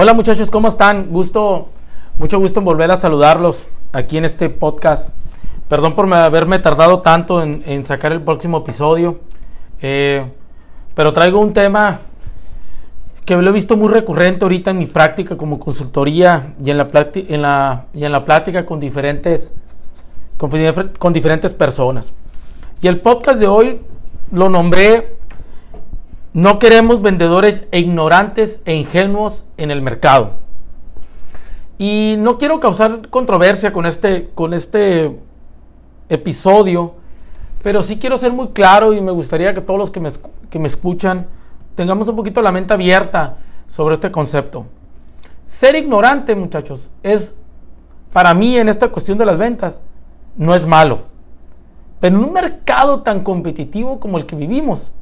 Hola muchachos, ¿cómo están? Gusto, mucho gusto en volver a saludarlos aquí en este podcast. Perdón por haberme tardado tanto en, sacar el próximo episodio, eh, pero traigo un tema que lo he visto muy recurrente ahorita en mi práctica como consultoría y en la, y en la plática con diferentes, con diferentes personas. Y el podcast de hoy lo nombré no queremos vendedores ignorantes e ingenuos en el mercado. Y no quiero causar controversia con este, con este episodio, pero sí quiero ser muy claro y me gustaría que todos los que me, que me escuchan tengamos un poquito la mente abierta sobre este concepto. Ser ignorante, muchachos, es para mí en esta cuestión de las ventas, no es malo. Pero en un mercado tan competitivo como el que vivimos,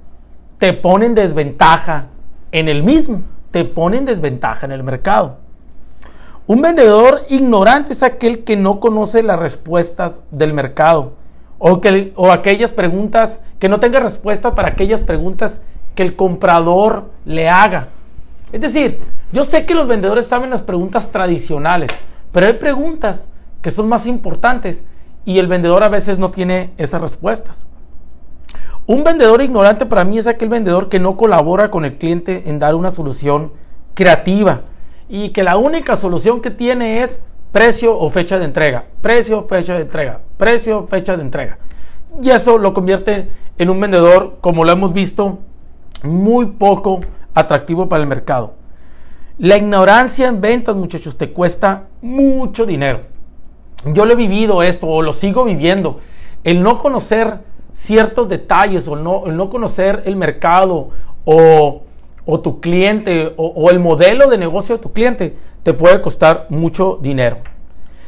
te pone en desventaja en el mismo, te pone en desventaja en el mercado. Un vendedor ignorante es aquel que no conoce las respuestas del mercado o, que, o aquellas preguntas que no tenga respuesta para aquellas preguntas que el comprador le haga. Es decir, yo sé que los vendedores saben las preguntas tradicionales, pero hay preguntas que son más importantes y el vendedor a veces no tiene esas respuestas. Un vendedor ignorante para mí es aquel vendedor que no colabora con el cliente en dar una solución creativa y que la única solución que tiene es precio o fecha de entrega, precio, fecha de entrega, precio, fecha de entrega. Y eso lo convierte en un vendedor, como lo hemos visto, muy poco atractivo para el mercado. La ignorancia en ventas, muchachos, te cuesta mucho dinero. Yo lo he vivido esto o lo sigo viviendo. El no conocer ciertos detalles o no, no conocer el mercado o, tu cliente o, el modelo de negocio de tu cliente te puede costar mucho dinero.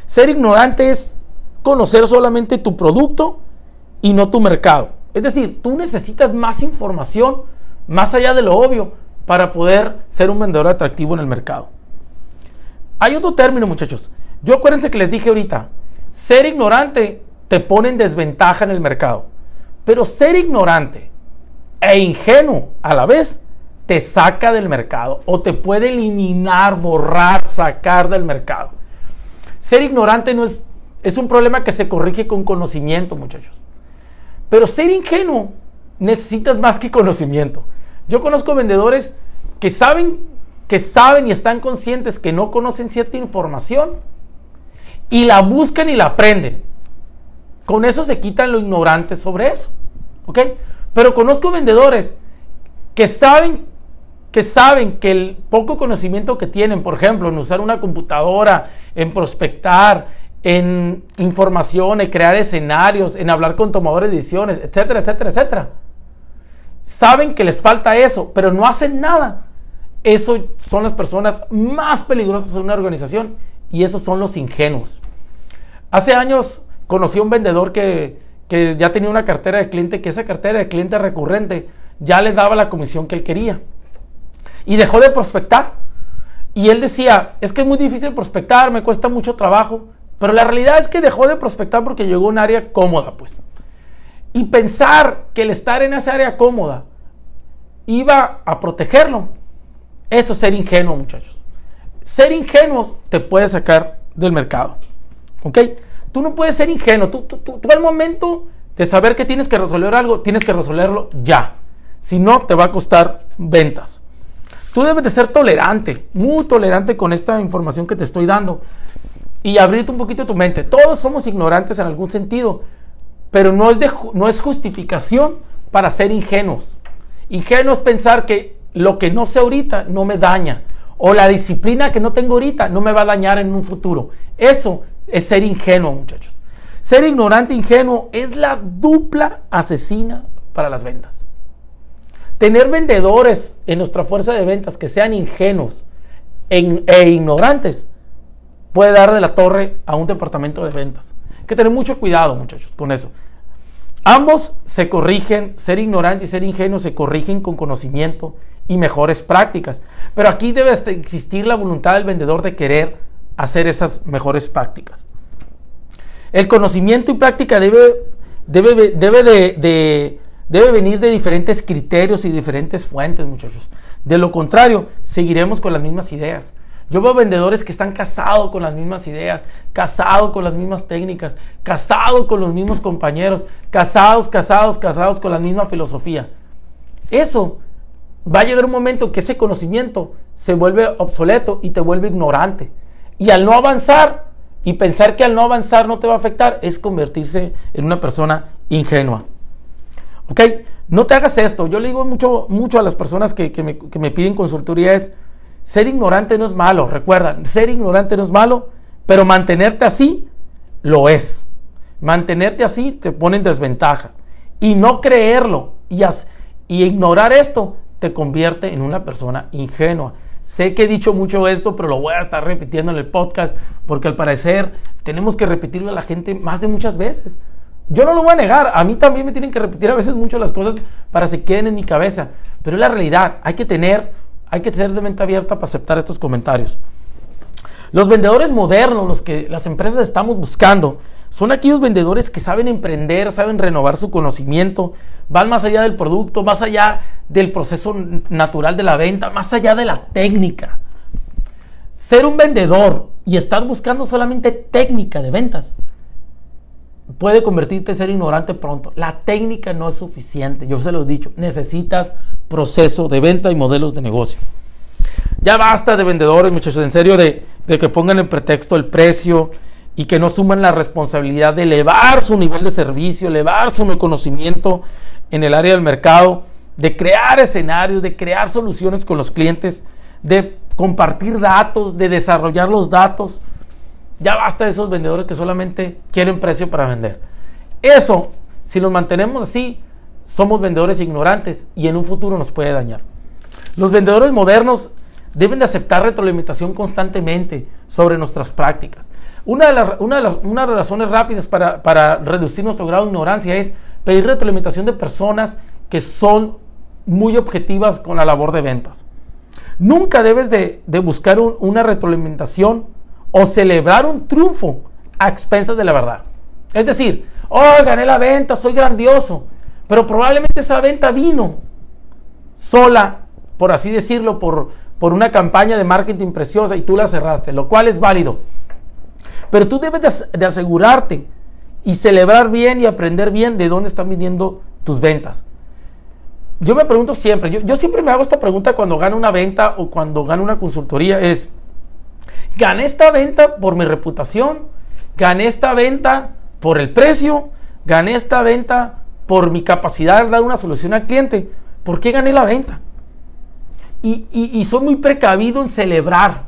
Ser ignorante es conocer solamente tu producto y no tu mercado. Es decir, tú necesitas más información más allá de lo obvio para poder ser un vendedor atractivo en el mercado. Hay otro término, muchachos. Yo acuérdense que les dije ahorita, ser ignorante te pone en desventaja en el mercado. Pero ser ignorante e ingenuo a la vez te saca del mercado o te puede eliminar, borrar, sacar del mercado. Ser ignorante no es, es un problema que se corrige con conocimiento, muchachos. Pero ser ingenuo necesitas más que conocimiento. Yo conozco vendedores que saben, que saben y están conscientes que no conocen cierta información y la buscan y la aprenden. Con eso se quitan lo ignorante sobre eso. ¿Ok? Pero conozco vendedores que saben que saben que el poco conocimiento que tienen, por ejemplo, en usar una computadora, en prospectar, en información, en crear escenarios, en hablar con tomadores de decisiones, etcétera, etcétera, etcétera. Saben que les falta eso, pero no hacen nada. Eso son las personas más peligrosas en una organización y esos son los ingenuos. Hace años conocí a un vendedor que, ya tenía una cartera de cliente, que esa cartera de cliente recurrente ya les daba la comisión que él quería. Y dejó de prospectar. Y él decía, es que es muy difícil prospectar, me cuesta mucho trabajo. Pero la realidad es que dejó de prospectar porque llegó a un área cómoda, pues. Y pensar que el estar en esa área cómoda iba a protegerlo, eso es ser ingenuo, muchachos. Ser ingenuo te puede sacar del mercado. ¿Ok? Tú no puedes ser ingenuo. Tú, tú, al momento de saber que tienes que resolver algo, tienes que resolverlo ya. Si no, te va a costar ventas. Tú debes de ser tolerante, muy tolerante con esta información que te estoy dando y abrirte un poquito tu mente. Todos somos ignorantes en algún sentido, pero no es, no es justificación para ser ingenuos. Ingenuo es pensar que lo que no sé ahorita no me daña o la disciplina que no tengo ahorita no me va a dañar en un futuro. Eso es ser ingenuo, muchachos. Ser ignorante ingenuo es la dupla asesina para las ventas. Tener vendedores en nuestra fuerza de ventas que sean ingenuos e ignorantes puede dar de la torre a un departamento de ventas. Hay que tener mucho cuidado, muchachos, con eso. Ambos se corrigen, ser ignorante y ser ingenuo se corrigen con conocimiento y mejores prácticas. Pero aquí debe existir la voluntad del vendedor de querer hacer esas mejores prácticas. El conocimiento y práctica debe, debe, debe, de, debe venir de diferentes criterios y diferentes fuentes, muchachos. De lo contrario, seguiremos con las mismas ideas. Yo veo vendedores que están casados con las mismas ideas, casados con las mismas técnicas, casados con los mismos compañeros, casados, casados, casados con la misma filosofía. Eso va a llegar un momento que ese conocimiento se vuelve obsoleto y te vuelve ignorante. Y al no avanzar y pensar que al no avanzar no te va a afectar es convertirse en una persona ingenua. ¿Ok? No te hagas esto. Yo le digo mucho, mucho a las personas que, me, que me piden consultoría es, ser ignorante no es malo, recuerda, ser ignorante no es malo, pero mantenerte así lo es. Mantenerte así te pone en desventaja. Y no creerlo y, y ignorar esto te convierte en una persona ingenua. Sé que he dicho mucho esto, pero lo voy a estar repitiendo en el podcast porque al parecer tenemos que repetirlo a la gente más de muchas veces. Yo no lo voy a negar, a mí también me tienen que repetir a veces mucho las cosas para que se queden en mi cabeza, pero es la realidad, hay que tener, hay que tener de mente abierta para aceptar estos comentarios. Los vendedores modernos, los que las empresas estamos buscando, son aquellos vendedores que saben emprender, saben renovar su conocimiento, van más allá del producto, más allá del proceso natural de la venta, más allá de la técnica. Ser un vendedor y estar buscando solamente técnica de ventas puede convertirte en ser ignorante pronto. La técnica no es suficiente, yo se lo he dicho, necesitas proceso de venta y modelos de negocio. Ya basta de vendedores, muchachos, en serio, de, que pongan en pretexto el precio y que no suman la responsabilidad de elevar su nivel de servicio, elevar su conocimiento en el área del mercado, de crear escenarios, de crear soluciones con los clientes, de compartir datos, de desarrollar los datos. Ya basta de esos vendedores que solamente quieren precio para vender. Eso, si nos mantenemos así, somos vendedores ignorantes y en un futuro nos puede dañar. Los vendedores modernos deben de aceptar retroalimentación constantemente sobre nuestras prácticas. Una de, las, una de las, razones rápidas para, para, reducir nuestro grado de ignorancia es pedir retroalimentación de personas que son muy objetivas con la labor de ventas. Nunca debes de, de buscar una retroalimentación o celebrar un triunfo a expensas de la verdad. Es decir, oh, gané la venta, soy grandioso, pero probablemente esa venta vino sola, por así decirlo, por, por una campaña de marketing preciosa y tú la cerraste, lo cual es válido. Pero tú debes de, asegurarte y celebrar bien y aprender bien de dónde están viniendo tus ventas. Yo me pregunto siempre, yo, yo siempre me hago esta pregunta cuando gano una venta o cuando gano una consultoría, es, Gané esta venta por mi reputación, gané esta venta por el precio, gané esta venta por mi capacidad de dar una solución al cliente. ¿Por qué gané la venta? Y, soy muy precavido en celebrar.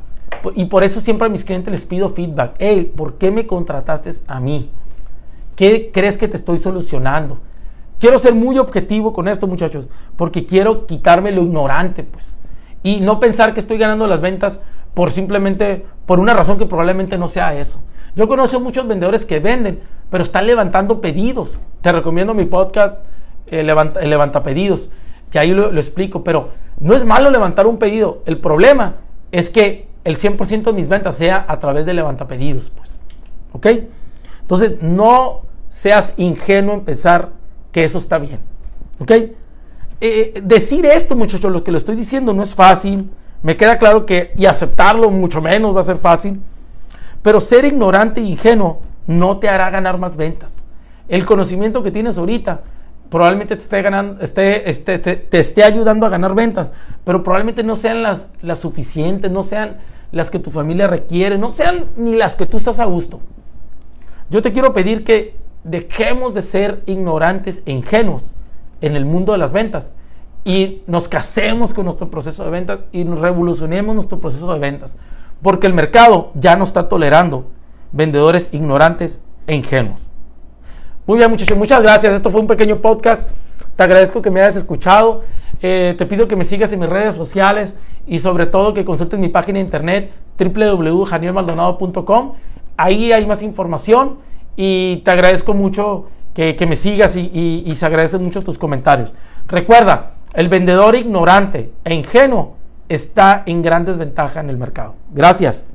Y por eso siempre a mis clientes les pido feedback. Hey, ¿por qué me contrataste a mí? ¿Qué crees que te estoy solucionando? Quiero ser muy objetivo con esto, muchachos, porque quiero quitarme lo ignorante, pues. Y no pensar que estoy ganando las ventas por simplemente, por una razón que probablemente no sea eso. Yo conozco muchos vendedores que venden, pero están levantando pedidos. Te recomiendo mi podcast, eh, levanta, levanta, pedidos, que ahí lo, explico, pero no es malo levantar un pedido. El problema es que el 100% de mis ventas sea a través de levanta pedidos, pues. Entonces, no seas ingenuo en pensar que eso está bien. ¿Ok? Eh, decir esto, muchachos, lo que lo estoy diciendo no es fácil me queda claro que, y aceptarlo mucho menos va a ser fácil, pero ser ignorante e ingenuo no te hará ganar más ventas. El conocimiento que tienes ahorita probablemente te esté, ayudando a ganar ventas, pero probablemente no sean las, las suficientes, no sean las que tu familia requiere, no sean ni las que tú estás a gusto. Yo te quiero pedir que dejemos de ser ignorantes e ingenuos en el mundo de las ventas y nos casemos con nuestro proceso de ventas y nos revolucionemos nuestro proceso de ventas. Porque el mercado ya no está tolerando vendedores ignorantes e ingenuos. Muy bien, muchachos, muchas gracias. Esto fue un pequeño podcast. Te agradezco que me hayas escuchado. Eh, te pido que me sigas en mis redes sociales y sobre todo que consultes mi página de internet www.janielmaldonado.com. Ahí hay más información y te agradezco mucho que, me sigas y, y se agradecen mucho tus comentarios. Recuerda, el vendedor ignorante e ingenuo está en gran desventaja en el mercado. Gracias.